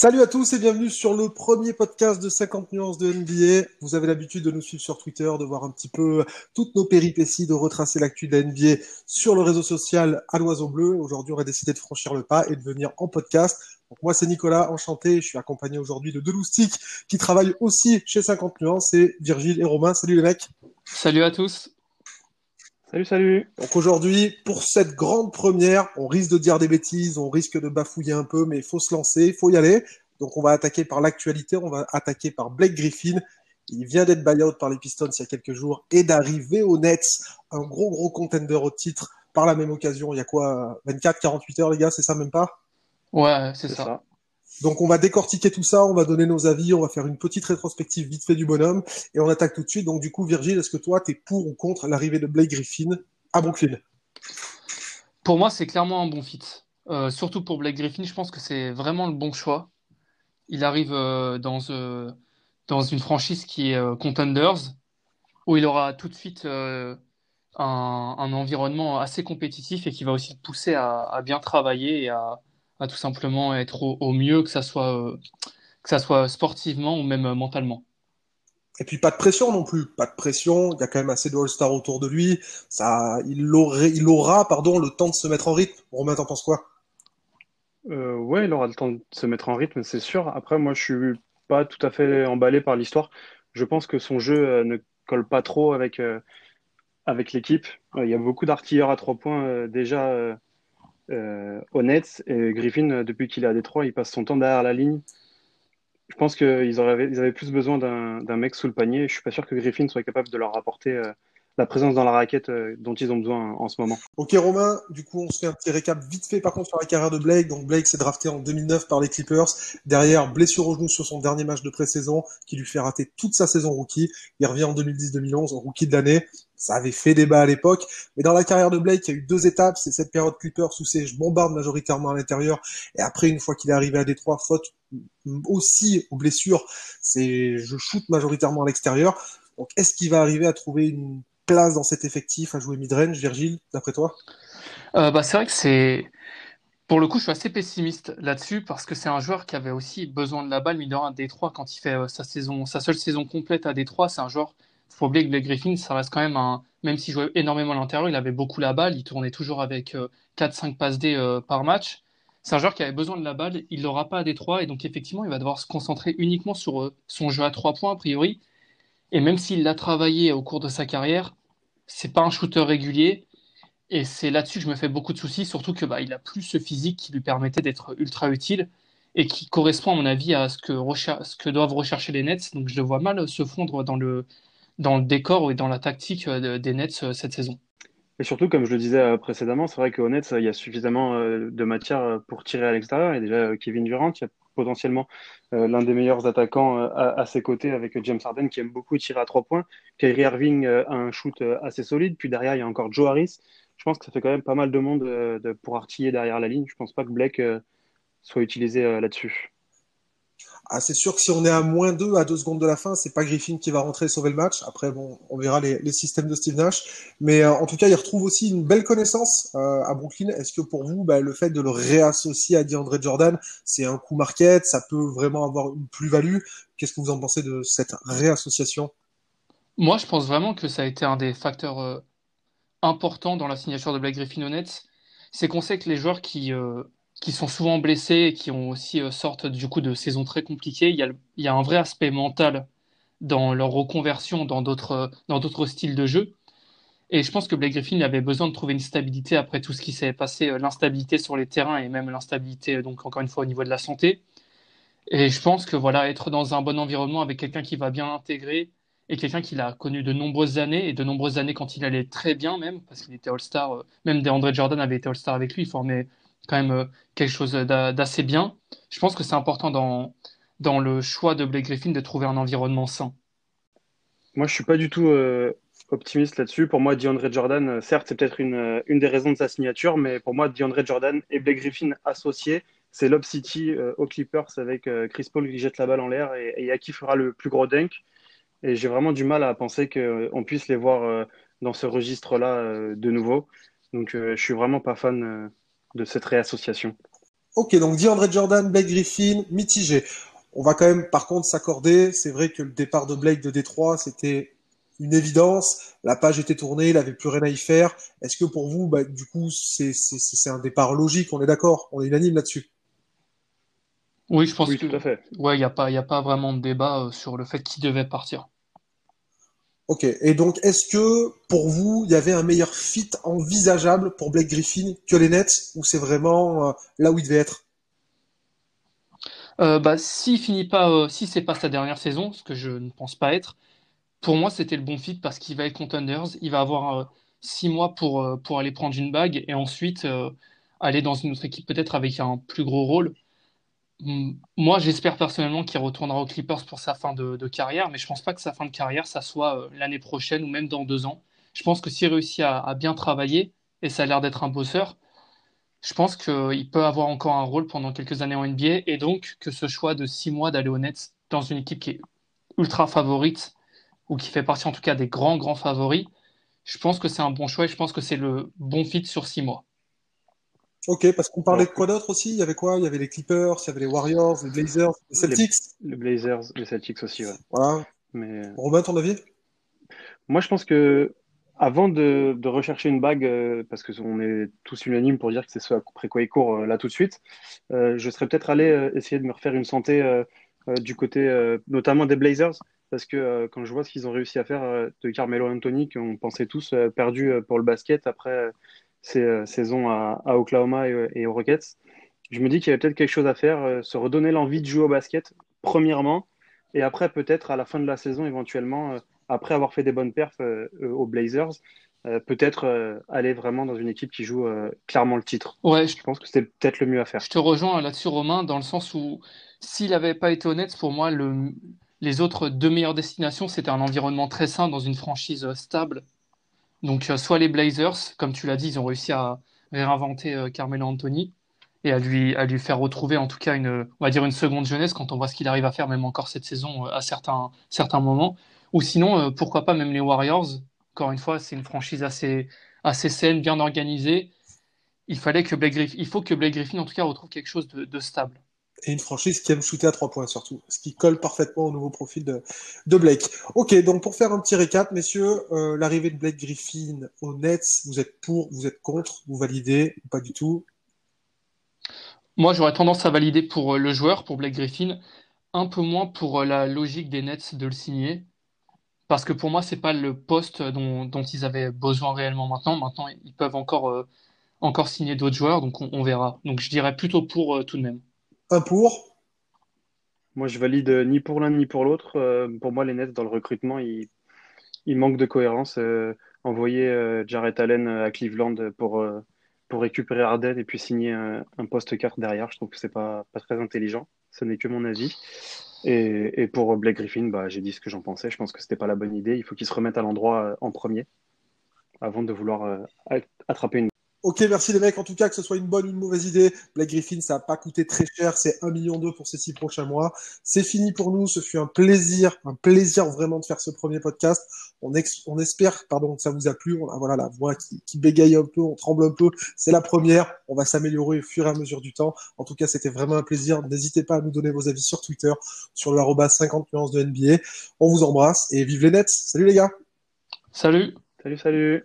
Salut à tous et bienvenue sur le premier podcast de 50 nuances de NBA. Vous avez l'habitude de nous suivre sur Twitter, de voir un petit peu toutes nos péripéties, de retracer l'actu de la NBA sur le réseau social à l'oiseau bleu. Aujourd'hui, on a décidé de franchir le pas et de venir en podcast. Moi, c'est Nicolas, enchanté. Je suis accompagné aujourd'hui de deux loustiques qui travaillent aussi chez 50 nuances. C'est Virgile et Romain. Salut les mecs. Salut à tous. Salut, salut. Donc aujourd'hui, pour cette grande première, on risque de dire des bêtises, on risque de bafouiller un peu, mais il faut se lancer, il faut y aller. Donc on va attaquer par l'actualité, on va attaquer par Blake Griffin. Il vient d'être buyout par les Pistons il y a quelques jours et d'arriver aux Nets, un gros gros contender au titre par la même occasion. Il y a quoi 24, 48 heures les gars, c'est ça même pas? Ouais, c'est ça. Donc on va décortiquer tout ça, on va donner nos avis, on va faire une petite rétrospective vite fait du bonhomme et on attaque tout de suite. Donc du coup, Virgile, est-ce que toi, tu es pour ou contre l'arrivée de Blake Griffin à Brooklyn? Pour moi, c'est clairement un bon fit. Euh, surtout pour Blake Griffin, je pense que c'est vraiment le bon choix. Il arrive euh, dans, euh, dans une franchise qui est Contenders, où il aura tout de suite un, environnement assez compétitif et qui va aussi le pousser à bien travailler et à, à tout simplement être au, mieux, que ça, soit, euh, que ça soit sportivement ou même euh, mentalement. Et puis pas de pression non plus, pas de pression. Il y a quand même assez de All-Star autour de lui. Ça, il, aurait, il aura, pardon, le temps de se mettre en rythme. Romain, t'en penses quoi? Euh, Ouais, il aura le temps de se mettre en rythme, c'est sûr. Après, moi, je suis pas tout à fait emballé par l'histoire. Je pense que son jeu euh, ne colle pas trop avec avec l'équipe. Il y a beaucoup d'artilleurs à trois points déjà euh, honnête. Et Griffin, depuis qu'il est à Détroit, il passe son temps derrière la ligne. Je pense qu'ils avaient, ils avaient plus besoin d'un mec sous le panier. Je suis pas sûr que Griffin soit capable de leur apporter euh, la présence dans la raquette euh, dont ils ont besoin en ce moment. Ok Romain, du coup on se fait un petit récap vite fait par contre sur la carrière de Blake. Donc Blake s'est drafté en 2009 par les Clippers. Derrière, blessure au genou sur son dernier match de pré-saison qui lui fait rater toute sa saison rookie. Il revient en 2010-2011 en rookie de l'année. Ça avait fait débat à l'époque, mais dans la carrière de Blake, il y a eu deux étapes. C'est cette période Clippers où c'est je bombarde majoritairement à l'intérieur, et après une fois qu'il est arrivé à Détroit, faute aussi aux blessures, c'est je shoot majoritairement à l'extérieur. Donc est-ce qu'il va arriver à trouver une place dans cet effectif à jouer mid-range, Virgile, d'après toi? Euh, bah, C'est vrai que c'est. Pour le coup, je suis assez pessimiste là-dessus parce que c'est un joueur qui avait aussi besoin de la balle, mine de à Détroit, quand il fait euh, sa, saison, sa seule saison complète à Détroit. C'est un joueur, faut oublier que Blake Griffin, ça reste quand même un. Même s'il jouait énormément à l'intérieur, il avait beaucoup la balle, il tournait toujours avec 4-5 euh, passes D par match. C'est un joueur qui avait besoin de la balle, il l'aura pas à Détroit, et donc effectivement, il va devoir se concentrer uniquement sur son jeu à 3 points, a priori. Et même s'il l'a travaillé au cours de sa carrière, c'est pas un shooter régulier. Et c'est là-dessus que je me fais beaucoup de soucis, surtout que bah, il a plus ce physique qui lui permettait d'être ultra utile et qui correspond à mon avis à ce que, ce que doivent rechercher les Nets. Donc je le vois mal se fondre dans le, dans le décor et dans la tactique euh, des Nets euh, cette saison. Et surtout, comme je le disais euh, précédemment, c'est vrai qu'au Nets, il y a suffisamment de matière pour tirer à l'extérieur. A déjà Kevin Durant, il y a potentiellement l'un des meilleurs attaquants à, ses côtés avec James Harden qui aime beaucoup tirer à trois points. Kyrie Irving a un shoot assez solide. Puis derrière, il y a encore Joe Harris. Je pense que ça fait quand même pas mal de monde de, pour artiller derrière la ligne. Je pense pas que Blake soit utilisé là-dessus. Ah, c'est sûr que si on est à moins 2 à 2 secondes de la fin, c'est pas Griffin qui va rentrer et sauver le match. Après, bon, on verra les, les systèmes de Steve Nash. Mais euh, en tout cas, il retrouve aussi une belle connaissance euh, à Brooklyn. Est-ce que pour vous, bah, le fait de le réassocier à DeAndre Jordan, c'est un coup market Ça peut vraiment avoir une plus-value? Qu'est-ce que vous en pensez de cette réassociation? Moi, je pense vraiment que ça a été un des facteurs euh, importants dans la signature de Blake Griffin Nets. C'est qu'on sait que les joueurs qui qui sont souvent blessés et qui ont aussi euh, sortent du coup de saisons très compliquées. Il y, a, un vrai aspect mental dans leur reconversion dans d'autres dans d'autres styles de jeu. Et je pense que Blake Griffin avait besoin de trouver une stabilité après tout ce qui s'est passé, euh, l'instabilité sur les terrains et même l'instabilité euh, donc encore une fois au niveau de la santé. Et je pense que voilà être dans un bon environnement avec quelqu'un qui va bien intégrer et quelqu'un qu'il a connu de nombreuses années et de nombreuses années quand il allait très bien même parce qu'il était All-Star, même DeAndre Jordan avait été All-Star avec lui, il formait quand même euh, quelque chose d'assez bien. Je pense que c'est important dans, le choix de Blake Griffin de trouver un environnement sain. Moi, je suis pas du tout euh, optimiste là-dessus. Pour moi, DeAndre Jordan, euh, certes, c'est peut-être une, des raisons de sa signature, mais pour moi, DeAndre Jordan et Blake Griffin associés, c'est Lob City aux Clippers avec Chris Paul qui jette la balle en l'air et, et qui fera le plus gros dunk. Et j'ai vraiment du mal à penser qu'on puisse les voir dans ce registre-là de nouveau. Donc, je suis vraiment pas fan de cette réassociation. Ok, donc DeAndre Jordan, Blake Griffin, mitigé. On va quand même, par contre, s'accorder. C'est vrai que le départ de Blake de Détroit, c'était une évidence. La page était tournée, il n'avait plus rien à y faire. Est-ce que pour vous, bah, du coup, c'est un départ logique? On est d'accord? On est unanime là-dessus? Oui, je pense Oui, que. tout à fait. Ouais, il n'y a pas, y a pas vraiment de débat euh, sur le fait qu'il devait partir. Ok, et donc est-ce que pour vous, il y avait un meilleur fit envisageable pour Blake Griffin que les Nets, ou c'est vraiment euh, là où il devait être? Euh, bah, s'il finit pas, euh, si c'est pas sa dernière saison, ce que je ne pense pas être, pour moi c'était le bon fit parce qu'il va être contenders, il va avoir euh, six mois pour, pour aller prendre une bague et ensuite aller dans une autre équipe peut-être avec un plus gros rôle. Hum, Moi, j'espère personnellement qu'il retournera aux Clippers pour sa fin de, carrière, mais je pense pas que sa fin de carrière, ça soit euh, l'année prochaine ou même dans deux ans. Je pense que s'il réussit à, à bien travailler, et ça a l'air d'être un bosseur, je pense qu'il peut avoir encore un rôle pendant quelques années en NBA, et donc que ce choix de six mois d'aller aux Nets dans une équipe qui est ultra favorite, ou qui fait partie en tout cas des grands, grands favoris, je pense que c'est un bon choix et je pense que c'est le bon fit sur six mois. Ok, parce qu'on parlait Alors de quoi d'autre aussi? Il y avait quoi? Il y avait les Clippers, il y avait les Warriors, les Blazers, les Celtics. les Blazers, les Celtics aussi, ouais. Voilà. Mais euh, Romain, ton avis? moi, je pense que avant de, de rechercher une bague, euh, parce que on est tous unanimes pour dire que c'est ce après quoi il court euh, là tout de suite, euh, je serais peut-être allé essayer de me refaire une santé du côté notamment des Blazers, parce que quand je vois ce qu'ils ont réussi à faire de Carmelo Anthony, qu'on pensait tous perdu pour le basket après euh, ses euh, saisons à, à Oklahoma et, et aux Rockets, je me dis qu'il y avait peut-être quelque chose à faire, euh, se redonner l'envie de jouer au basket, premièrement, et après peut-être à la fin de la saison, éventuellement, euh, après avoir fait des bonnes perfs euh, euh, aux Blazers, euh, peut-être euh, aller vraiment dans une équipe qui joue euh, clairement le titre. Ouais, je, Je pense que c'était peut-être le mieux à faire. je te rejoins là-dessus, Romain, dans le sens où s'il n'avait pas été honnête, pour moi, le, les autres deux meilleures destinations, c'était un environnement très sain dans une franchise euh, stable. Donc, euh, soit les Blazers, comme tu l'as dit, ils ont réussi à réinventer euh, Carmelo Anthony et à lui, à lui faire retrouver en tout cas une, on va dire une seconde jeunesse quand on voit ce qu'il arrive à faire même encore cette saison euh, à certains, certains moments. Ou sinon, pourquoi pas même les Warriors. Encore une fois, c'est une franchise assez, assez saine, bien organisée. Il fallait que Blake Griffin, il faut que Blake Griffin en tout cas retrouve quelque chose de, de stable. Et une franchise qui aime shooter à trois points surtout, ce qui colle parfaitement au nouveau profil de, Blake. Ok, donc pour faire un petit récap, messieurs, euh, l'arrivée de Blake Griffin aux Nets, vous êtes pour, vous êtes contre, vous validez, ou pas du tout? Moi, j'aurais tendance à valider pour euh, le joueur, pour Blake Griffin, un peu moins pour euh, la logique des Nets de le signer. Parce que pour moi, c'est pas le poste dont, ils avaient besoin réellement maintenant. Maintenant, ils peuvent encore, signer d'autres joueurs, donc on, verra. Donc je dirais plutôt pour tout de même. Un pour, Moi, je valide euh, ni pour l'un ni pour l'autre. Euh, pour moi, les Nets, dans le recrutement, ils, ils manquent de cohérence. Euh, envoyer Jarrett Allen à Cleveland pour, récupérer Harden et puis signer un, un poste 4 derrière, je trouve que c'est pas, pas très intelligent. Ce n'est que mon avis. Et, pour Blake Griffin, bah, j'ai dit ce que j'en pensais. Je pense que c'était pas la bonne idée. Il faut qu'il se remette à l'endroit en premier avant de vouloir attraper une. Ok, merci les mecs. En tout cas, que ce soit une bonne ou une mauvaise idée, Blake Griffin, ça n'a pas coûté très cher. C'est 1,2 million pour ces six prochains mois. C'est fini pour nous. Ce fut un plaisir, un plaisir vraiment de faire ce premier podcast. On, ex- on espère, pardon, que ça vous a plu. On a, voilà, la voix qui, qui bégaye un peu, on tremble un peu. C'est la première. On va s'améliorer au fur et à mesure du temps. En tout cas, c'était vraiment un plaisir. N'hésitez pas à nous donner vos avis sur Twitter, sur le arroba 50 nuances de NBA. On vous embrasse et vive les Nets. Salut les gars. Salut! Salut, salut!